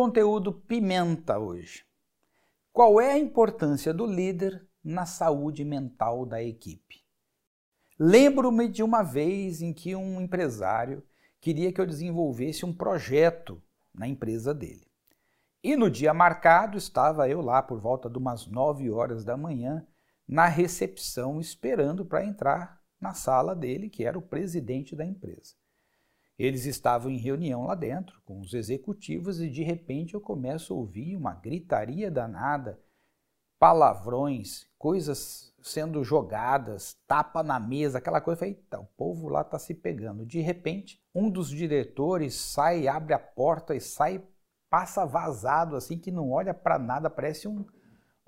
conteúdo pimenta hoje. Qual é a importância do líder na saúde mental da equipe? Lembro-me de uma vez em que um empresário queria que eu desenvolvesse um projeto na empresa dele. E no dia marcado estava eu lá por volta de umas 9 horas da manhã na recepção esperando para entrar na sala dele, que era o presidente da empresa. Eles estavam em reunião lá dentro com os executivos e de repente eu começo a ouvir uma gritaria danada, palavrões, coisas sendo jogadas, tapa na mesa, aquela coisa. Eu falei, eita, o povo lá está se pegando. De repente, um dos diretores sai, abre a porta e sai, passa vazado assim, que não olha para nada, parece um,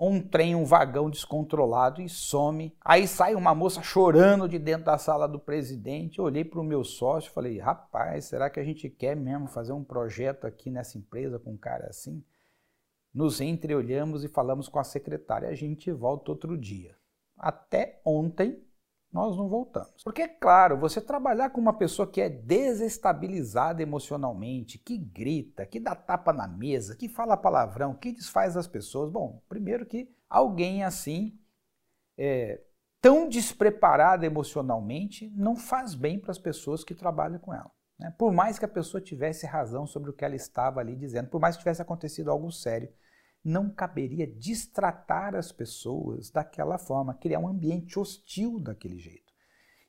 um trem, um vagão descontrolado e some. Aí sai uma moça chorando de dentro da sala do presidente. Eu olhei para o meu sócio e falei: rapaz, será que a gente quer mesmo fazer um projeto aqui nessa empresa com um cara assim? Nos entreolhamos e falamos com a secretária. A gente volta outro dia. Até ontem nós não voltamos. Porque, é claro, você trabalhar com uma pessoa que é desestabilizada emocionalmente, que grita, que dá tapa na mesa, que fala palavrão, que desfaz as pessoas. Bom, primeiro que alguém assim, é, tão despreparada emocionalmente, não faz bem para as pessoas que trabalham com ela. Né? Por mais que a pessoa tivesse razão sobre o que ela estava ali dizendo, por mais que tivesse acontecido algo sério, não caberia distratar as pessoas daquela forma, criar um ambiente hostil daquele jeito.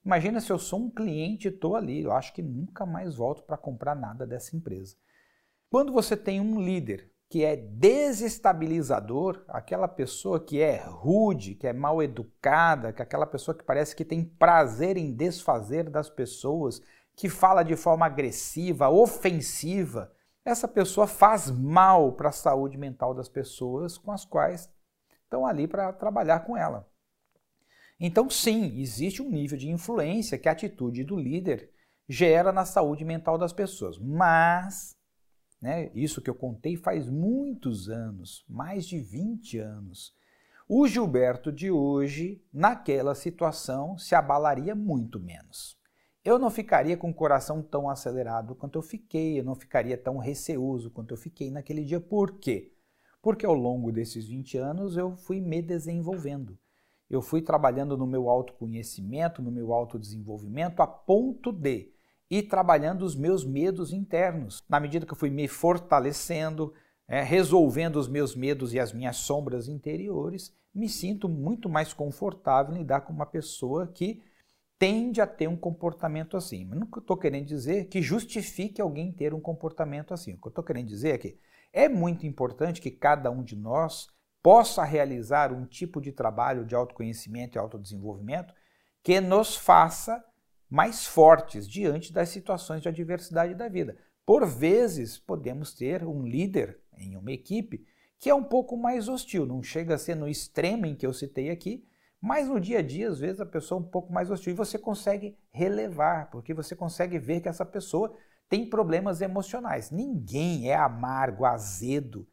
Imagina se eu sou um cliente e estou ali, eu acho que nunca mais volto para comprar nada dessa empresa. Quando você tem um líder que é desestabilizador, aquela pessoa que é rude, que é mal educada, que é aquela pessoa que parece que tem prazer em desfazer das pessoas, que fala de forma agressiva, ofensiva, essa pessoa faz mal para a saúde mental das pessoas com as quais estão ali para trabalhar com ela. Então, sim, existe um nível de influência que a atitude do líder gera na saúde mental das pessoas. Mas, né, isso que eu contei faz muitos anos, mais de 20 anos. O Gilberto de hoje, naquela situação, se abalaria muito menos eu não ficaria com o coração tão acelerado quanto eu fiquei, eu não ficaria tão receoso quanto eu fiquei naquele dia. Por quê? Porque ao longo desses 20 anos eu fui me desenvolvendo. Eu fui trabalhando no meu autoconhecimento, no meu autodesenvolvimento, a ponto de ir trabalhando os meus medos internos. Na medida que eu fui me fortalecendo, é, resolvendo os meus medos e as minhas sombras interiores, me sinto muito mais confortável em lidar com uma pessoa que tende a ter um comportamento assim. Mas não estou querendo dizer que justifique alguém ter um comportamento assim. O que eu estou querendo dizer é que é muito importante que cada um de nós possa realizar um tipo de trabalho de autoconhecimento e autodesenvolvimento que nos faça mais fortes diante das situações de adversidade da vida. Por vezes, podemos ter um líder em uma equipe que é um pouco mais hostil, não chega a ser no extremo em que eu citei aqui, mas no dia a dia, às vezes, a pessoa é um pouco mais hostil e você consegue relevar, porque você consegue ver que essa pessoa tem problemas emocionais. Ninguém é amargo, azedo,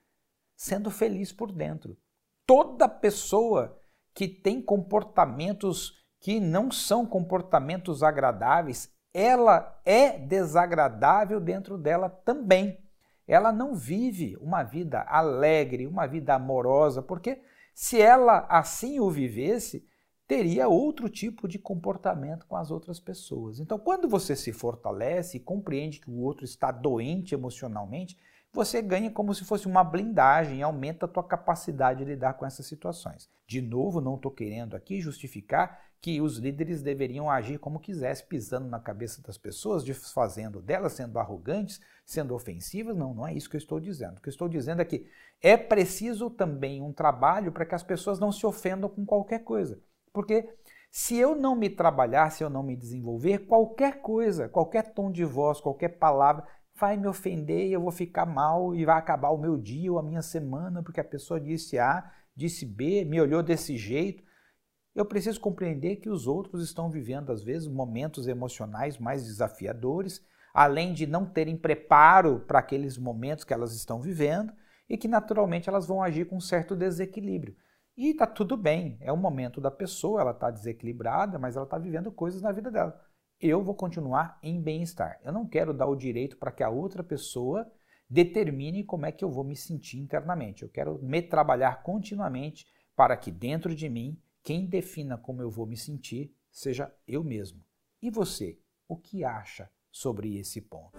sendo feliz por dentro. Toda pessoa que tem comportamentos que não são comportamentos agradáveis, ela é desagradável dentro dela também. Ela não vive uma vida alegre, uma vida amorosa, porque se ela assim o vivesse, teria outro tipo de comportamento com as outras pessoas. Então, quando você se fortalece e compreende que o outro está doente emocionalmente, você ganha como se fosse uma blindagem aumenta a tua capacidade de lidar com essas situações. De novo, não estou querendo aqui justificar que os líderes deveriam agir como quisesse, pisando na cabeça das pessoas, desfazendo delas, sendo arrogantes, sendo ofensivas. Não, não é isso que eu estou dizendo. O que eu estou dizendo é que é preciso também um trabalho para que as pessoas não se ofendam com qualquer coisa. Porque se eu não me trabalhar, se eu não me desenvolver, qualquer coisa, qualquer tom de voz, qualquer palavra vai me ofender e eu vou ficar mal e vai acabar o meu dia ou a minha semana porque a pessoa disse A, disse B, me olhou desse jeito. Eu preciso compreender que os outros estão vivendo, às vezes, momentos emocionais mais desafiadores, além de não terem preparo para aqueles momentos que elas estão vivendo e que naturalmente elas vão agir com um certo desequilíbrio. E está tudo bem, é o momento da pessoa, ela está desequilibrada, mas ela está vivendo coisas na vida dela. Eu vou continuar em bem-estar. Eu não quero dar o direito para que a outra pessoa determine como é que eu vou me sentir internamente. Eu quero me trabalhar continuamente para que dentro de mim, quem defina como eu vou me sentir seja eu mesmo. E você, o que acha sobre esse ponto?